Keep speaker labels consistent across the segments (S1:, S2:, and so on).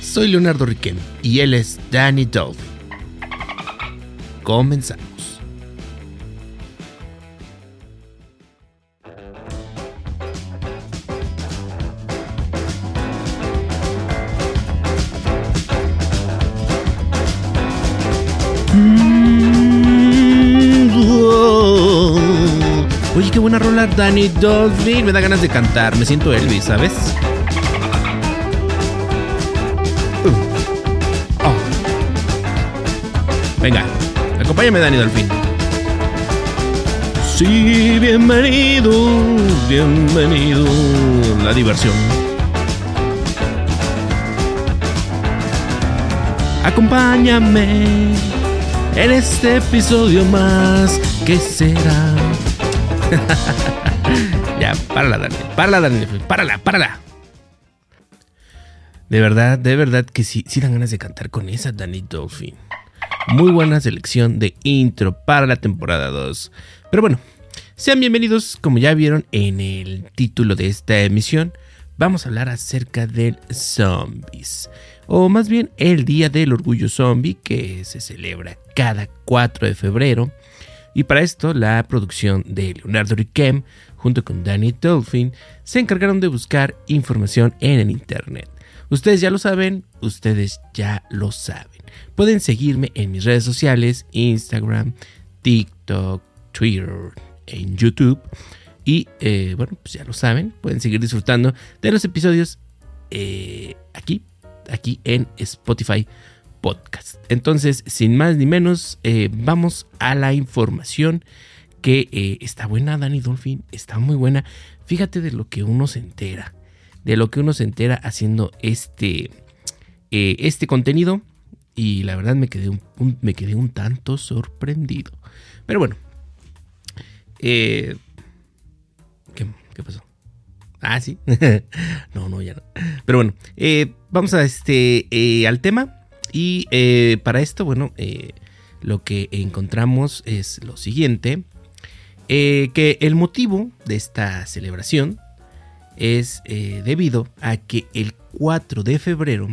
S1: Soy Leonardo Riquem y él es Danny Dolphin. Comenzamos. Oye, qué buena rola Danny Dolphin. Me da ganas de cantar. Me siento Elvis, ¿sabes? Venga, acompáñame Danny Dolphin. Sí, bienvenido, bienvenido. La diversión. Acompáñame en este episodio más. ¿Qué será? ya, párala, Dani. Párala, Dani. Párala, párala. De verdad, de verdad que sí, sí dan ganas de cantar con esa Danny Dolphin. Muy buena selección de intro para la temporada 2. Pero bueno, sean bienvenidos, como ya vieron en el título de esta emisión, vamos a hablar acerca del zombies. O más bien el Día del Orgullo Zombie que se celebra cada 4 de febrero y para esto, la producción de Leonardo Riquem, junto con Danny Dolphin, se encargaron de buscar información en el Internet. Ustedes ya lo saben, ustedes ya lo saben. Pueden seguirme en mis redes sociales, Instagram, TikTok, Twitter, en YouTube. Y eh, bueno, pues ya lo saben, pueden seguir disfrutando de los episodios eh, aquí, aquí en Spotify podcast. Entonces, sin más ni menos, eh, vamos a la información que está buena, Dani Dolphin, está muy buena. Fíjate de lo que uno se entera, de lo que uno se entera haciendo este, este contenido. Y la verdad me quedé un, me quedé un tanto sorprendido. Pero bueno, ¿qué, ¿qué pasó? Ah, sí. no, no, ya no. Pero bueno, vamos a este, al tema. Y eh, para esto, bueno, eh, lo que encontramos es lo siguiente, eh, que el motivo de esta celebración es debido a que el 4 de febrero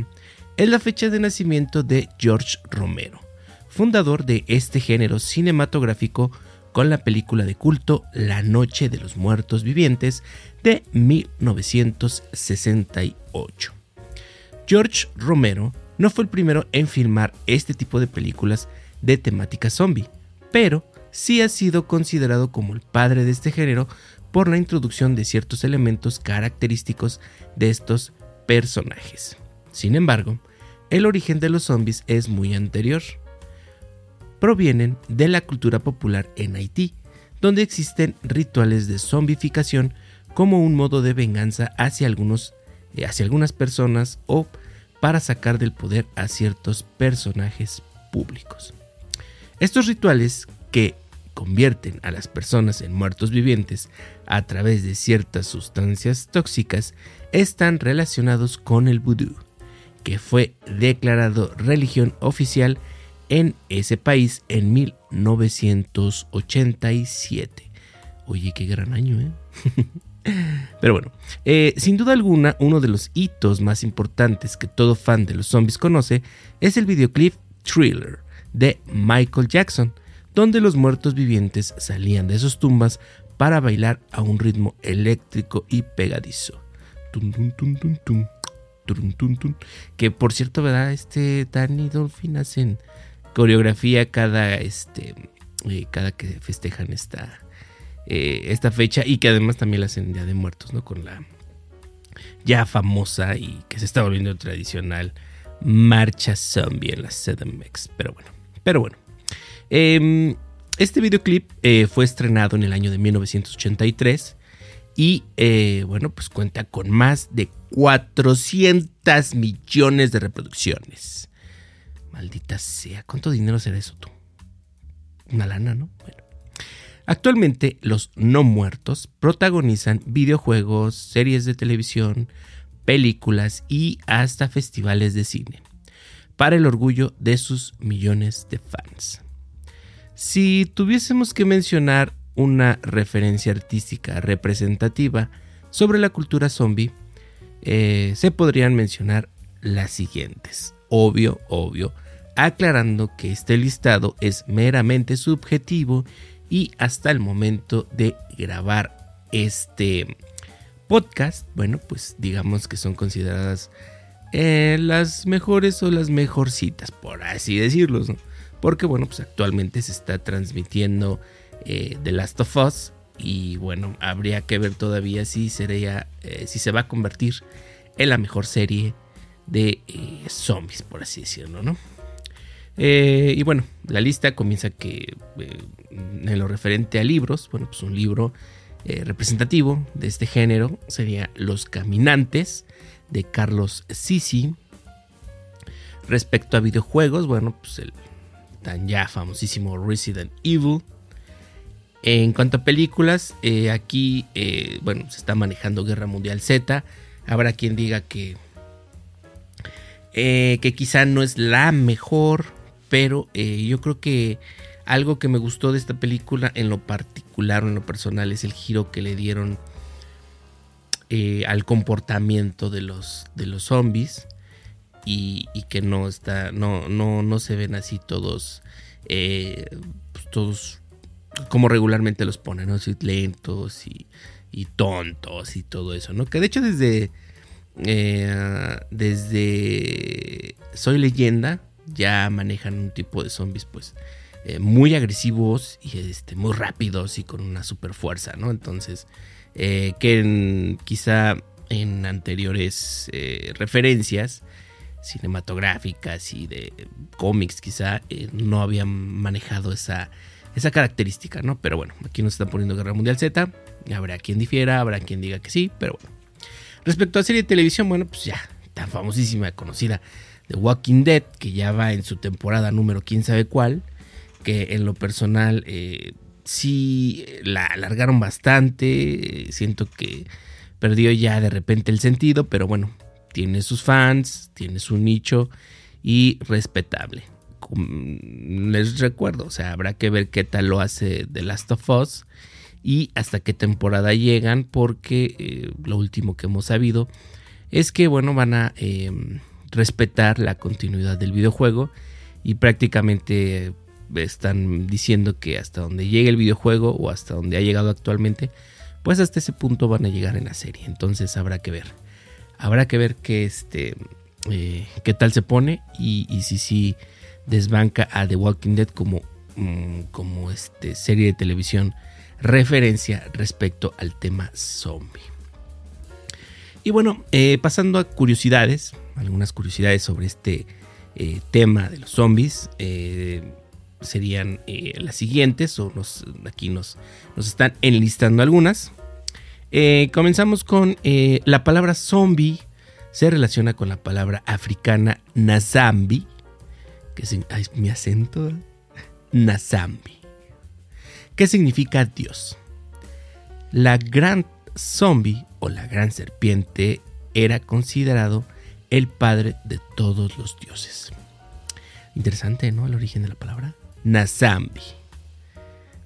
S1: es la fecha de nacimiento de George Romero, fundador de este género cinematográfico con la película de culto La Noche de los Muertos Vivientes de 1968. George Romero no fue el primero en filmar este tipo de películas de temática zombie, pero sí ha sido considerado como el padre de este género por la introducción de ciertos elementos característicos de estos personajes. Sin embargo, el origen de los zombies es muy anterior. Provienen de la cultura popular en Haití, donde existen rituales de zombificación como un modo de venganza hacia, algunos, eh, hacia algunas personas o para sacar del poder a ciertos personajes públicos. Estos rituales que convierten a las personas en muertos vivientes a través de ciertas sustancias tóxicas están relacionados con el vudú, que fue declarado religión oficial en ese país en 1987. Oye, qué gran año, ¿eh? Pero bueno, eh, sin duda alguna, uno de los hitos más importantes que todo fan de los zombies conoce es el videoclip Thriller de Michael Jackson, donde los muertos vivientes salían de sus tumbas para bailar a un ritmo eléctrico y pegadizo. Que por cierto, ¿verdad? Este Danny Dolphin hacen coreografía cada, este, eh, cada que festejan esta, eh, esta fecha y que además también la hacen Día de Muertos, ¿no? Con la ya famosa y que se está volviendo tradicional marcha zombie en la CDMX. Pero bueno, pero bueno. Em, este videoclip eh, fue estrenado en el año de 1983 y eh, bueno, pues cuenta con más de 400 millones de reproducciones. Maldita sea, ¿cuánto dinero será eso tú? Una lana, ¿no? Bueno. Actualmente los no muertos protagonizan videojuegos, series de televisión, películas y hasta festivales de cine, para el orgullo de sus millones de fans. Si tuviésemos que mencionar una referencia artística representativa sobre la cultura zombie, eh, se podrían mencionar las siguientes. Obvio, obvio, aclarando que este listado es meramente subjetivo y hasta el momento de grabar este podcast, bueno, pues digamos que son consideradas eh, las mejores o las mejorcitas, por así decirlo, porque bueno, pues actualmente se está transmitiendo eh, The Last of Us y bueno, habría que ver todavía si sería, eh, si se va a convertir en la mejor serie de zombies, por así decirlo, ¿no? Eh, y bueno, la lista comienza que eh, en lo referente a libros, bueno, pues un libro eh, representativo de este género sería Los Caminantes de Carlos Sisi. Respecto a videojuegos, bueno, pues el tan ya famosísimo Resident Evil. En cuanto a películas, aquí, bueno, se está manejando Guerra Mundial Z. Habrá quien diga que, que quizá no es la mejor pero eh, yo creo que algo que me gustó de esta película en lo particular o en lo personal es el giro que le dieron eh, al comportamiento de los, de los zombies y, que no está no, no, no se ven así todos eh, pues todos como regularmente los ponen, ¿no? lentos y, y, tontos y todo eso, ¿no? Que de hecho desde desde Soy leyenda ya manejan un tipo de zombies pues eh, muy agresivos y este, muy rápidos y con una super fuerza, ¿no? Entonces, eh, que quizá en anteriores eh, referencias cinematográficas y de cómics quizá no habían manejado esa, esa característica, ¿no? Pero bueno, aquí nos están poniendo Guerra Mundial Z, habrá quien difiera, habrá quien diga que sí, pero bueno. Respecto a serie de televisión, bueno, pues ya, tan famosísima, conocida The Walking Dead, que ya va en su temporada número quién sabe cuál, que en lo personal eh, sí la alargaron bastante, siento que perdió ya de repente el sentido, pero bueno, tiene sus fans, tiene su nicho y respetable. Les recuerdo, o sea, habrá que ver qué tal lo hace The Last of Us y hasta qué temporada llegan, porque eh, lo último que hemos sabido es que, bueno, van a em, respetar la continuidad del videojuego y prácticamente están diciendo que hasta donde llegue el videojuego o hasta donde ha llegado actualmente, pues hasta ese punto van a llegar en la serie. Entonces habrá que ver. Habrá que ver qué, este, eh, qué tal se pone y, si sí desbanca a The Walking Dead como, mm, como este, serie de televisión referencia respecto al tema zombie. Y bueno, eh, pasando a curiosidades, algunas curiosidades sobre este eh, tema de los zombies. Eh, serían las siguientes, o aquí nos, nos están enlistando algunas. comenzamos con la palabra zombie, se relaciona con la palabra africana nazambi, que mi acento, nazambi, que significa Dios. La gran zombie o la gran serpiente era considerado el padre de todos los dioses. Interesante, ¿no? El origen de la palabra. Nazambi.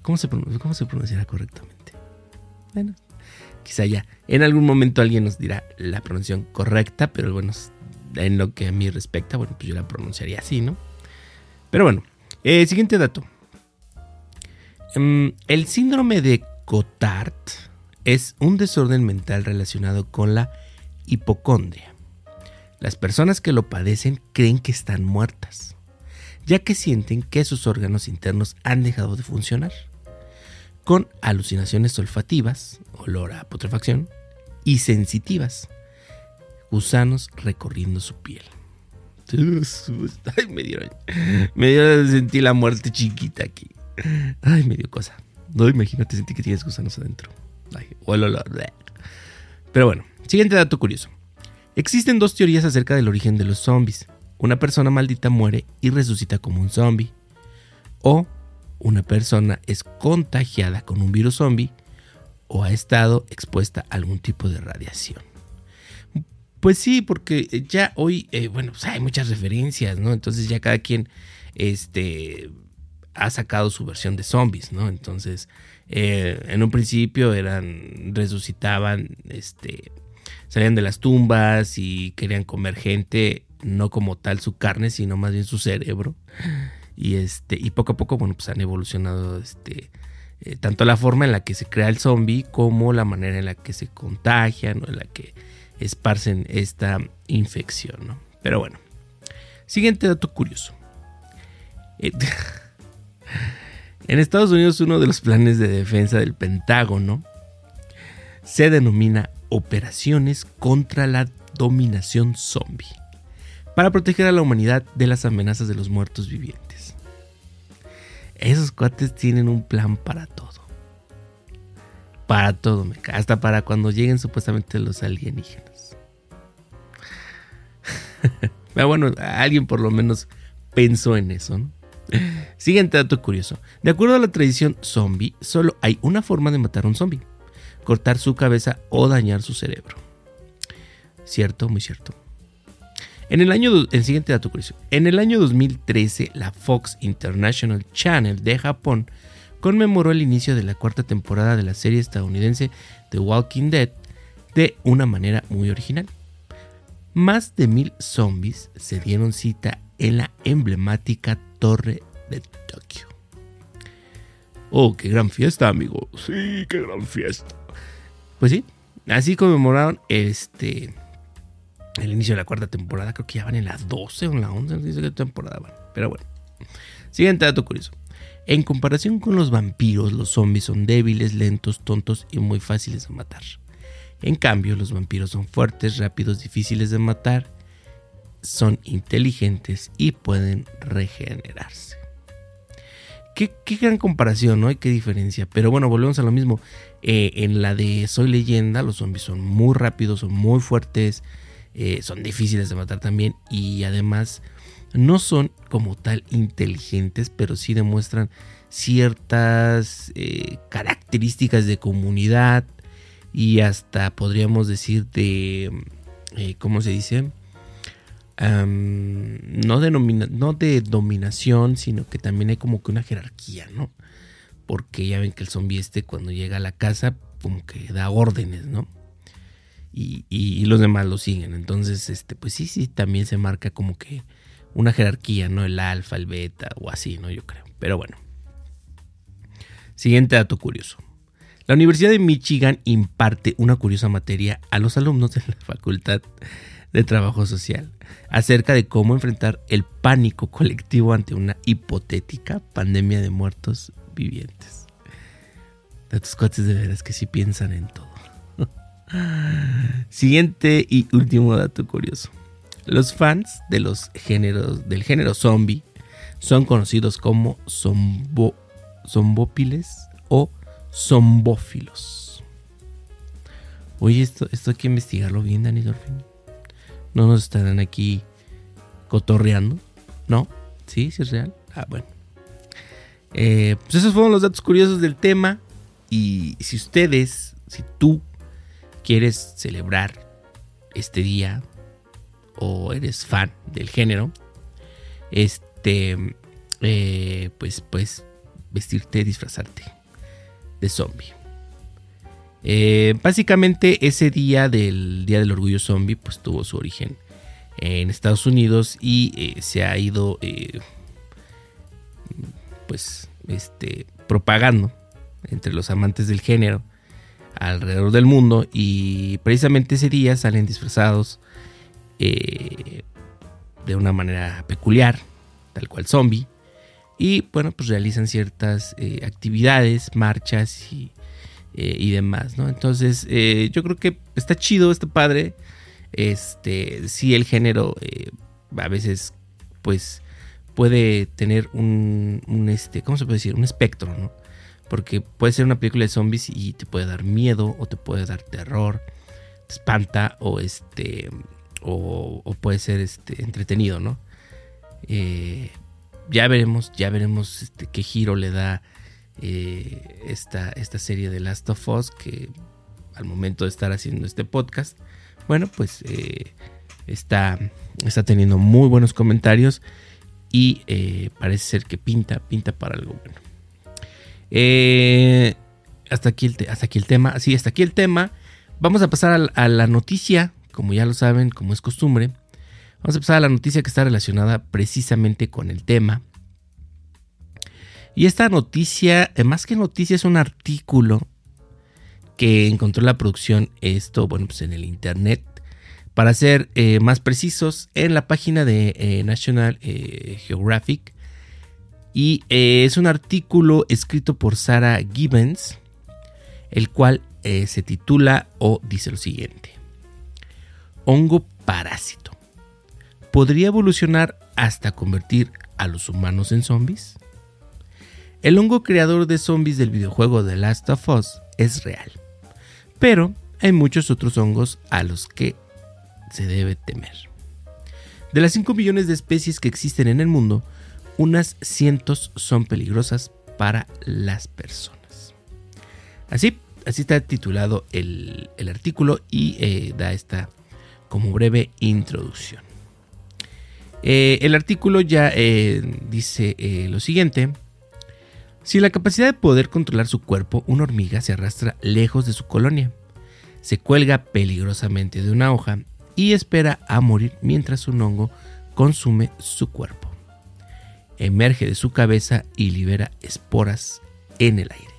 S1: ¿Cómo se, cómo se pronunciará correctamente? Bueno, quizá ya en algún momento alguien nos dirá la pronunciación correcta, pero bueno, en lo que a mí respecta, bueno, pues yo la pronunciaría así, ¿no? Pero bueno, eh, siguiente dato. Em, el síndrome de Cotard es un desorden mental relacionado con la hipocondria. Las personas que lo padecen creen que están muertas, ya que sienten que sus órganos internos han dejado de funcionar, con alucinaciones olfativas, olor a putrefacción, y sensitivas, gusanos recorriendo su piel. Ay, me dio, me dio, sentí la muerte chiquita aquí. Ay, me dio cosa. No, imagínate, sentí que tienes gusanos adentro. Pero bueno, siguiente dato curioso. Existen dos teorías acerca del origen de los zombies. Una persona maldita muere y resucita como un zombie. O una persona es contagiada con un virus zombie o ha estado expuesta a algún tipo de radiación. Pues sí, porque ya hoy, eh, bueno, pues hay muchas referencias, ¿no? Entonces ya cada quien este, ha sacado su versión de zombies, ¿no? Entonces, eh, en un principio eran, resucitaban, este, salían de las tumbas y querían comer gente, no como tal su carne, sino más bien su cerebro. Y este, y poco a poco, bueno, pues han evolucionado este, eh, tanto la forma en la que se crea el zombie como la manera en la que se contagian o en la que esparcen esta infección, ¿no? Pero bueno, siguiente dato curioso. Eh, en Estados Unidos uno de los planes de defensa del Pentágono se denomina Operaciones contra la Dominación Zombie, para proteger a la humanidad de las amenazas de los muertos vivientes. Esos cuates tienen un plan para todo. Para todo, hasta para cuando lleguen supuestamente los alienígenas. Pero bueno, alguien por lo menos pensó en eso. Siguiente dato curioso. De acuerdo a la tradición zombie, solo hay una forma de matar a un zombie. Cortar su cabeza o dañar su cerebro. Cierto, muy cierto. En el año, el siguiente dato curioso. En el año 2013, la Fox International Channel de Japón conmemoró el inicio de la cuarta temporada de la serie estadounidense The Walking Dead de una manera muy original. Más de mil zombies se dieron cita en la emblemática Torre de Tokio. Oh, qué gran fiesta, amigo. Sí, qué gran fiesta. Pues sí, así conmemoraron este el inicio de la cuarta temporada. Creo que ya van en la 12 o en la 11, no sé qué temporada van. Pero bueno. Siguiente dato curioso. En comparación con los vampiros, los zombies son débiles, lentos, tontos y muy fáciles de matar. En cambio, los vampiros son fuertes, rápidos, difíciles de matar son inteligentes y pueden regenerarse. Qué, gran comparación, ¿no? hay qué diferencia. Pero bueno, volvemos a lo mismo. Eh, en la de Soy leyenda, los zombies son muy rápidos, son muy fuertes, eh, son difíciles de matar también y además no son como tal inteligentes, pero sí demuestran ciertas eh, características de comunidad y hasta podríamos decir de, ¿cómo se dice? no, de no de dominación, sino que también hay como que una jerarquía, ¿no? Porque ya ven que el zombie este cuando llega a la casa como que da órdenes, ¿no? Y, los demás lo siguen. Entonces, este, pues sí, sí, también se marca como que una jerarquía, ¿no? El alfa, el beta o así, ¿no? Yo creo. Pero bueno. Siguiente dato curioso. La Universidad de Michigan imparte una curiosa materia a los alumnos de la Facultad de Trabajo Social acerca de cómo enfrentar el pánico colectivo ante una hipotética pandemia de muertos vivientes. Datos cuates de veras que sí piensan en todo. Siguiente y último dato curioso. Los fans de los géneros, del género zombie son conocidos como zombo, zombópiles o zombófilos. Oye, esto, esto hay que investigarlo bien, Dani Dorfin. No nos estarán aquí cotorreando. ¿No? ¿Sí? ¿Sí es real? Ah, bueno. Eh, pues esos fueron los datos curiosos del tema. Y si ustedes, si tú quieres celebrar este día o eres fan del género, este, eh, pues puedes vestirte, disfrazarte de zombie. Eh, básicamente ese día del Día del Orgullo Zombie pues tuvo su origen en Estados Unidos y eh, se ha ido eh, pues este propagando entre los amantes del género alrededor del mundo y precisamente ese día salen disfrazados de una manera peculiar tal cual zombie y bueno pues realizan ciertas actividades marchas y eh, y demás, ¿no? Entonces, eh, yo creo que está chido, está padre. Este, sí, el género eh, a veces, pues, puede tener un, un, este, ¿cómo se puede decir? Un espectro, ¿no? Porque puede ser una película de zombies y te puede dar miedo o te puede dar terror, te espanta o este, o, o puede ser este, entretenido, ¿no? Ya veremos, ya veremos este, qué giro le da eh, esta, esta serie de Last of Us que al momento de estar haciendo este podcast, bueno, pues eh, está, está teniendo muy buenos comentarios y eh, parece ser que pinta, pinta para algo bueno. hasta, aquí el hasta aquí el tema, sí, hasta aquí el tema. vamos a pasar a, la noticia, como ya lo saben, como es costumbre. Vamos a pasar a la noticia que está relacionada precisamente con el tema. Y esta noticia, eh, más que noticia, es un artículo que encontró la producción, esto, bueno, pues en el internet. Para ser eh, más precisos, en la página de eh, National Geographic. Y es un artículo escrito por Sarah Gibbons, el cual se titula o dice lo siguiente. Hongo parásito. ¿Podría evolucionar hasta convertir a los humanos en zombies? El hongo creador de zombies del videojuego The Last of Us es real, pero hay muchos otros hongos a los que se debe temer. De las 5 millones de especies que existen en el mundo, unas cientos son peligrosas para las personas. Así, así está titulado el, artículo y eh, da esta como breve introducción. Eh, el artículo ya eh, dice lo siguiente. Sin la capacidad de poder controlar su cuerpo, una hormiga se arrastra lejos de su colonia, se cuelga peligrosamente de una hoja y espera a morir mientras un hongo consume su cuerpo. Emerge de su cabeza y libera esporas en el aire.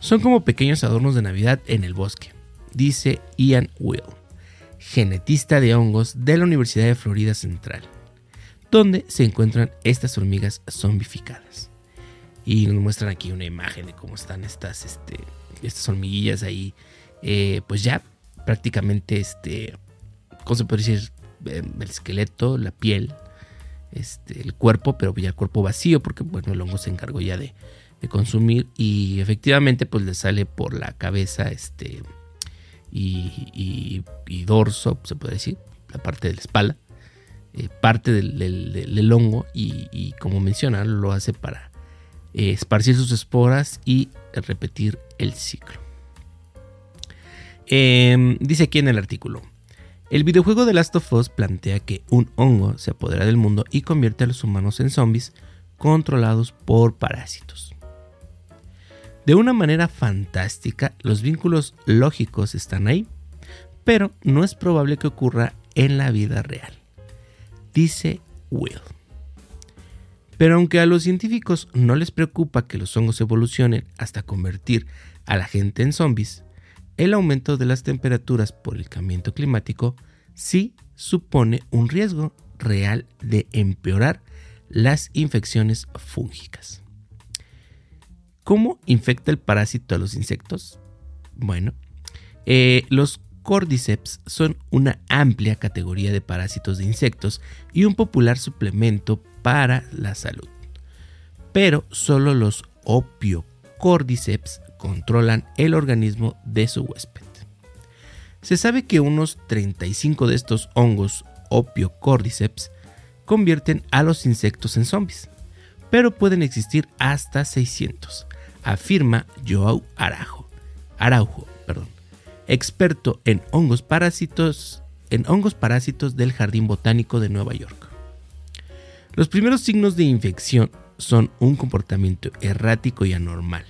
S1: Son como pequeños adornos de Navidad en el bosque, dice Ian Will, genetista de hongos de la Universidad de Florida Central, donde se encuentran estas hormigas zombificadas. Y nos muestran aquí una imagen de cómo están estas, este, estas hormiguillas ahí. Eh, pues ya prácticamente, este, ¿cómo se puede decir? Em, el esqueleto, la piel, este, el cuerpo, pero ya el cuerpo vacío, porque bueno, el hongo se encargó ya de, consumir. Y efectivamente, pues le sale por la cabeza, este, y, dorso, se puede decir, la parte de la espalda, eh, parte del, hongo, y, como menciona, lo hace para eh, esparcir sus esporas y repetir el ciclo. Em, dice aquí en el artículo. El videojuego de Last of Us plantea que un hongo se apodera del mundo y convierte a los humanos en zombies controlados por parásitos. De una manera fantástica, los vínculos lógicos están ahí, pero no es probable que ocurra en la vida real, dice Will. Pero aunque a los científicos no les preocupa que los hongos evolucionen hasta convertir a la gente en zombies, el aumento de las temperaturas por el cambio climático sí supone un riesgo real de empeorar las infecciones fúngicas. ¿Cómo infecta el parásito a los insectos? Bueno, eh, los cordyceps son una amplia categoría de parásitos de insectos y un popular suplemento para la salud. Pero solo los opiocordyceps controlan el organismo de su huésped. Se sabe que unos 35 de estos hongos opiocordyceps convierten a los insectos en zombies, pero pueden existir hasta 600, afirma Joao Araujo, Araujo perdón, experto en hongos parásitos en hongos parásitos del Jardín Botánico de Nueva York. Los primeros signos de infección son un comportamiento errático y anormal.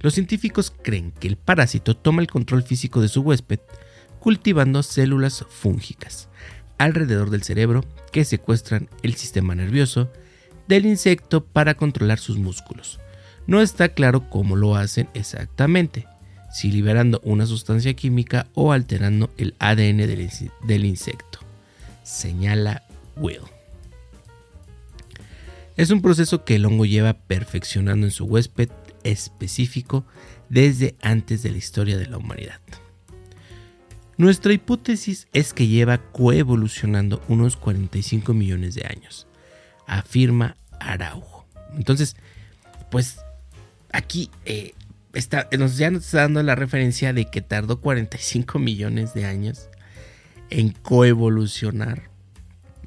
S1: Los científicos creen que el parásito toma el control físico de su huésped cultivando células fúngicas alrededor del cerebro que secuestran el sistema nervioso del insecto para controlar sus músculos. No está claro cómo lo hacen exactamente, si liberando una sustancia química o alterando el ADN del, insecto, señala Will. Es un proceso que el hongo lleva perfeccionando en su huésped específico desde antes de la historia de la humanidad. Nuestra hipótesis es que lleva coevolucionando unos 45 millones de años, afirma Araujo. Entonces, pues aquí eh, está, nos, ya nos está dando la referencia de que tardó 45 millones de años en coevolucionar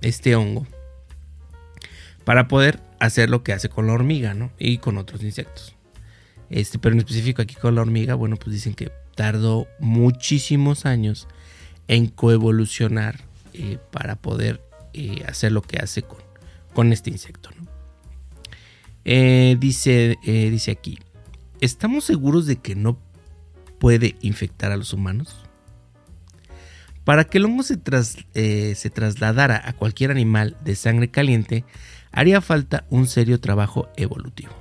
S1: este hongo para poder hacer lo que hace con la hormiga, ¿no? Y con otros insectos. Este, pero en específico aquí con la hormiga, bueno, pues dicen que tardó muchísimos años en coevolucionar eh, para poder eh, hacer lo que hace con, con este insecto, ¿no? Eh, dice, dice aquí, estamos seguros de que no puede infectar a los humanos? Para que el hongo se, eh, se, trasladara a cualquier animal de sangre caliente, haría falta un serio trabajo evolutivo.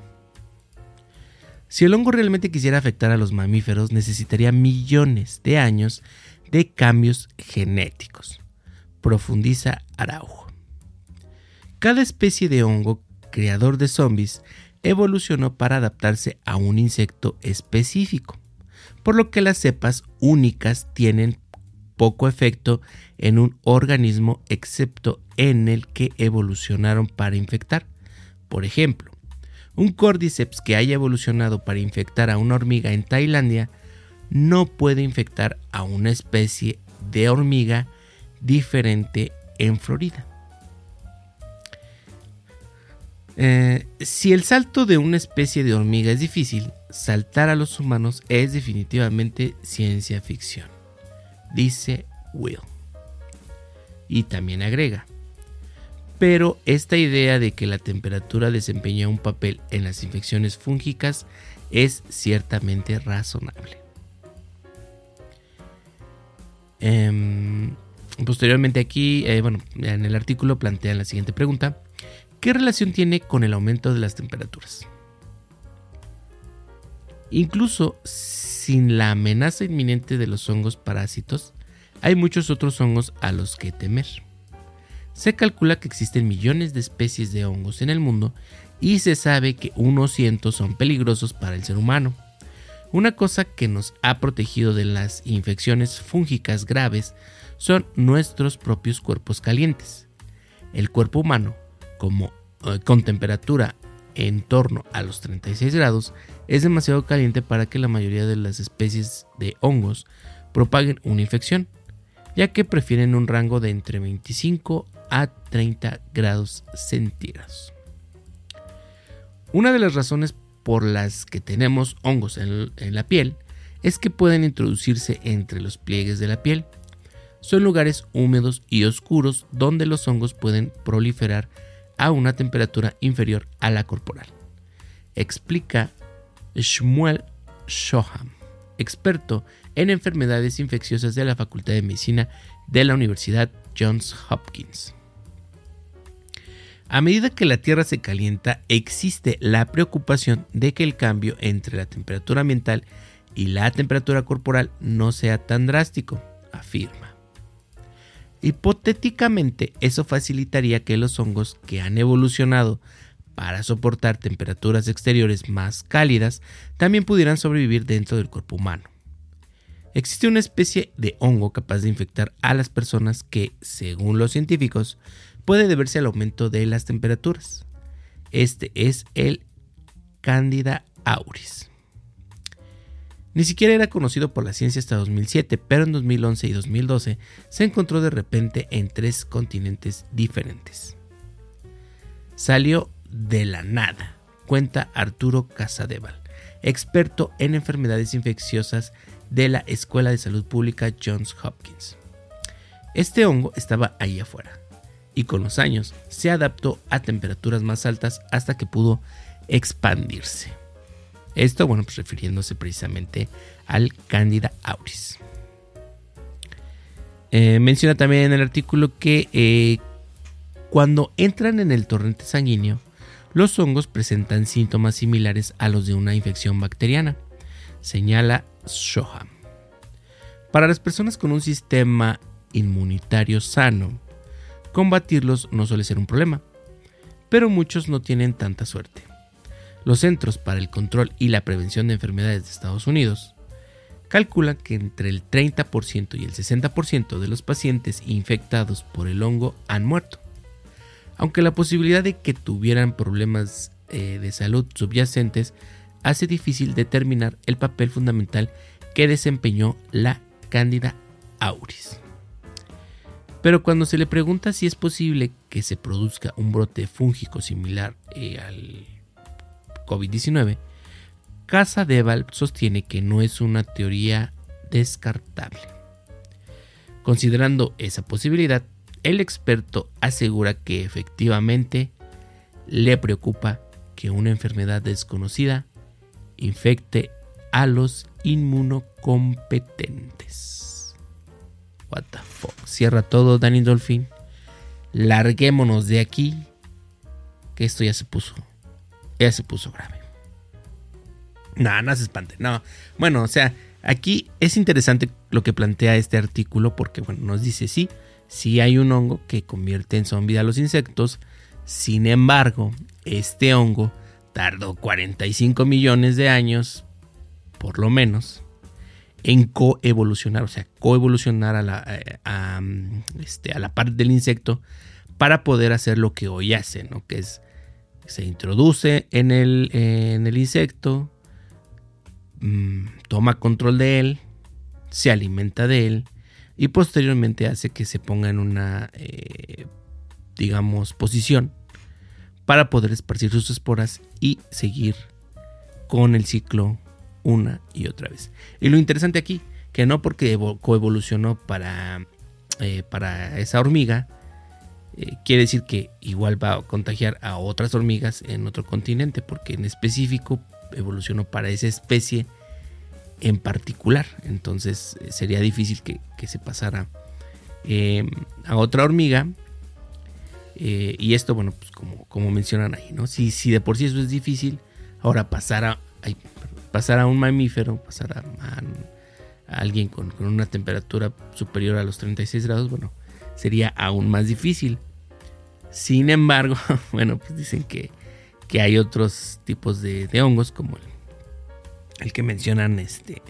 S1: Si el hongo realmente quisiera afectar a los mamíferos, necesitaría millones de años de cambios genéticos, profundiza Araujo. Cada especie de hongo creador de zombies evolucionó para adaptarse a un insecto específico, por lo que las cepas únicas tienen poco efecto en un organismo excepto en el que evolucionaron para infectar. Por ejemplo, un cordyceps que haya evolucionado para infectar a una hormiga en Tailandia no puede infectar a una especie de hormiga diferente en Florida. Eh, si el salto de una especie de hormiga es difícil, saltar a los humanos es definitivamente ciencia ficción dice Will. Y también agrega, pero esta idea de que la temperatura desempeña un papel en las infecciones fúngicas es ciertamente razonable. Em, posteriormente aquí, eh, bueno, en el artículo plantean la siguiente pregunta. ¿Qué relación tiene con el aumento de las temperaturas? Incluso sin la amenaza inminente de los hongos parásitos, hay muchos otros hongos a los que temer. Se calcula que existen millones de especies de hongos en el mundo y se sabe que unos cientos son peligrosos para el ser humano. Una cosa que nos ha protegido de las infecciones fúngicas graves son nuestros propios cuerpos calientes. El cuerpo humano, como eh, con temperatura en torno a los 36 grados, es demasiado caliente para que la mayoría de las especies de hongos propaguen una infección, ya que prefieren un rango de entre 25 a 30 grados centígrados. Una de las razones por las que tenemos hongos en, la piel es que pueden introducirse entre los pliegues de la piel. Son lugares húmedos y oscuros donde los hongos pueden proliferar a una temperatura inferior a la corporal. Explica Shmuel Shoham, experto en enfermedades infecciosas de la Facultad de Medicina de la Universidad Johns Hopkins. A medida que la Tierra se calienta, existe la preocupación de que el cambio entre la temperatura ambiental y la temperatura corporal no sea tan drástico, afirma. Hipotéticamente, eso facilitaría que los hongos que han evolucionado para soportar temperaturas exteriores más cálidas, también pudieran sobrevivir dentro del cuerpo humano. Existe una especie de hongo capaz de infectar a las personas que, según los científicos, puede deberse al aumento de las temperaturas. Este es el Candida auris. Ni siquiera era conocido por la ciencia hasta 2007, pero en 2011 y 2012 se encontró de repente en tres continentes diferentes. Salió de la nada, cuenta Arturo Casadeval, experto en enfermedades infecciosas de la Escuela de Salud Pública Johns Hopkins. Este hongo estaba ahí afuera y con los años se adaptó a temperaturas más altas hasta que pudo expandirse. Esto, bueno, pues refiriéndose precisamente al Candida auris. Eh, menciona también en el artículo que eh, cuando entran en el torrente sanguíneo, los hongos presentan síntomas similares a los de una infección bacteriana, señala Shoham. Para las personas con un sistema inmunitario sano, combatirlos no suele ser un problema, pero muchos no tienen tanta suerte. Los Centros para el Control y la Prevención de Enfermedades de Estados Unidos calculan que entre el 30% y el 60% de los pacientes infectados por el hongo han muerto aunque la posibilidad de que tuvieran problemas eh, de salud subyacentes hace difícil determinar el papel fundamental que desempeñó la Cándida auris. Pero cuando se le pregunta si es posible que se produzca un brote fúngico similar eh, al COVID-19, Casa Deval sostiene que no es una teoría descartable. Considerando esa posibilidad, el experto asegura que efectivamente le preocupa que una enfermedad desconocida infecte a los inmunocompetentes. What the fuck. Cierra todo, Danny Dolphin. Larguémonos de aquí. Que esto ya se puso. Ya se puso grave. No, no se espante. No. Bueno, o sea, aquí es interesante lo que plantea este artículo porque, bueno, nos dice sí, sí hay un hongo que convierte en zombie a los insectos. Sin embargo, este hongo tardó 45 millones de años, por lo menos, en coevolucionar, o sea, coevolucionar a la, eh, a, este, a la parte del insecto para poder hacer lo que hoy hace, ¿no? Que es, se introduce en el, en el insecto, mmm, toma control de él, se alimenta de él y posteriormente hace que se ponga en una, eh, digamos, posición para poder esparcir sus esporas y seguir con el ciclo una y otra vez. Y lo interesante aquí, que no porque coevolucionó para, eh, para esa hormiga, eh, quiere decir que igual va a contagiar a otras hormigas en otro continente, porque en específico evolucionó para esa especie en particular. Entonces eh, sería difícil que, se pasara em, a otra hormiga. Eh, y esto, bueno, pues como, como mencionan ahí, ¿no? Si, si de por sí eso es difícil, ahora pasar a, pasar a un mamífero, pasar a, alguien con, una temperatura superior a los 36 grados, bueno, sería aún más difícil. Sin embargo, bueno, pues dicen que, que hay otros tipos de, hongos, como el el que mencionan este,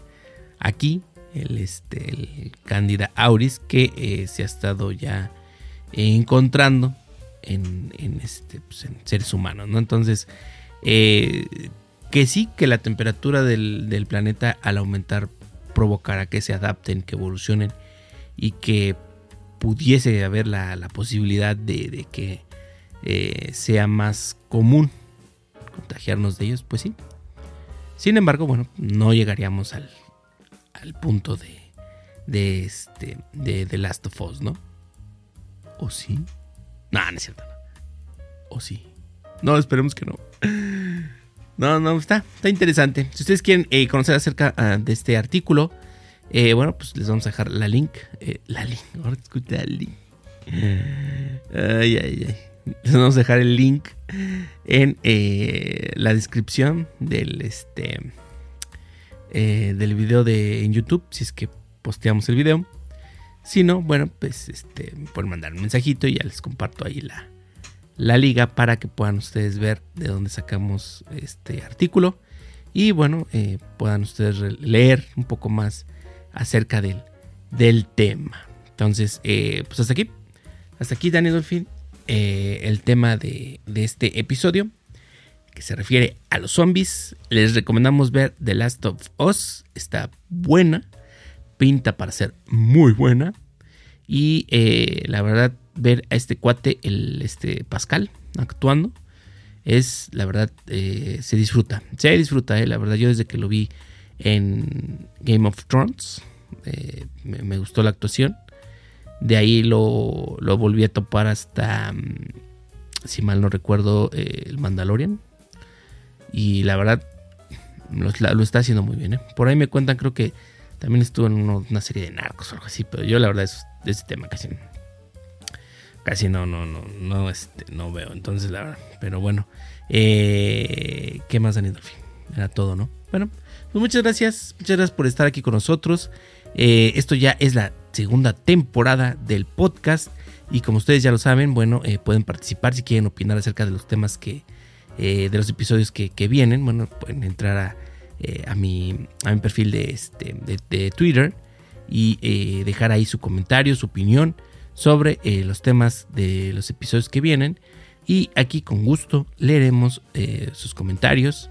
S1: aquí, el, este, el Candida auris, que eh, se ha estado ya encontrando en, este, pues, en seres humanos, ¿no? Entonces, eh, que sí, que la temperatura del, planeta al aumentar provocará que se adapten, que evolucionen y que pudiese haber la, posibilidad de, que eh, sea más común contagiarnos de ellos, pues sí, sin embargo, bueno, no llegaríamos al, punto de, de este, de The Last of Us, ¿no? ¿O sí? No, no es cierto. ¿O sí? No, esperemos que no. No, no, está, está interesante. Si ustedes quieren eh, conocer acerca ah, de este artículo, eh, bueno, pues les vamos a dejar la link. Eh, la link, ahora escucha el link. Ay, ay, ay. Les vamos a dejar el link en eh, la descripción del, este, del video de en YouTube, si es que posteamos el video. Si no, bueno, pues este, pueden mandar un mensajito y ya les comparto ahí la, la liga para que puedan ustedes ver de dónde sacamos este artículo. Y bueno, puedan ustedes leer un poco más acerca del, del tema. Entonces, pues hasta aquí. Hasta aquí, Daniel Dolphin. Eh, el tema de, este episodio, que se refiere a los zombies. Les recomendamos ver The Last of Us, está buena, pinta para ser muy buena. Y eh, la verdad, ver a este cuate, el este Pascal, actuando, es la verdad, eh, se disfruta. Se disfruta, la verdad, yo desde que lo vi en Game of Thrones, me, gustó la actuación. De ahí lo, lo volví a topar hasta, mm, si mal no recuerdo, eh, el Mandalorian. Y la verdad, lo, está haciendo muy bien. ¿eh? Por ahí me cuentan, creo que también estuvo en una serie de narcos o algo así. Pero yo la verdad, de ese tema casi, casi no, no, no, no, este, no veo. Entonces, la verdad, pero bueno. Eh, ¿Qué más, Daniel fin Era todo, ¿no? Bueno, pues muchas gracias. Muchas gracias por estar aquí con nosotros. esto ya es la segunda temporada del podcast. Y como ustedes ya lo saben, bueno, eh, pueden participar si quieren opinar acerca de los temas que, eh, de los episodios que, vienen. Bueno, pueden entrar a, eh, a, mi, a mi perfil de, este, de, Twitter y dejar ahí su comentario, su opinión sobre los temas de los episodios que vienen. Y aquí con gusto leeremos sus comentarios,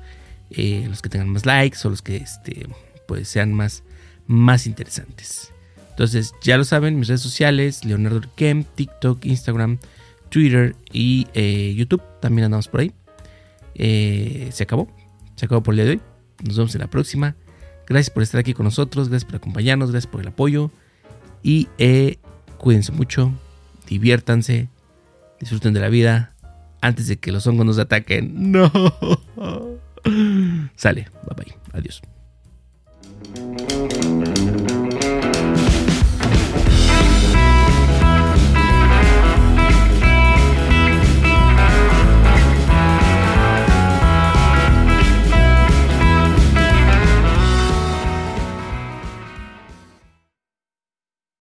S1: los que tengan más likes o los que este, pues sean más, más interesantes. Entonces, ya lo saben, mis redes sociales, Leonardo Kem, TikTok, Instagram, Twitter y eh, YouTube. También andamos por ahí. Eh, se acabó. Se acabó por el día de hoy. Nos vemos en la próxima. Gracias por estar aquí con nosotros. Gracias por acompañarnos. Gracias por el apoyo. Y eh, cuídense mucho. Diviértanse. Disfruten de la vida. Antes de que los hongos nos ataquen. No. Sale, bye bye, adiós.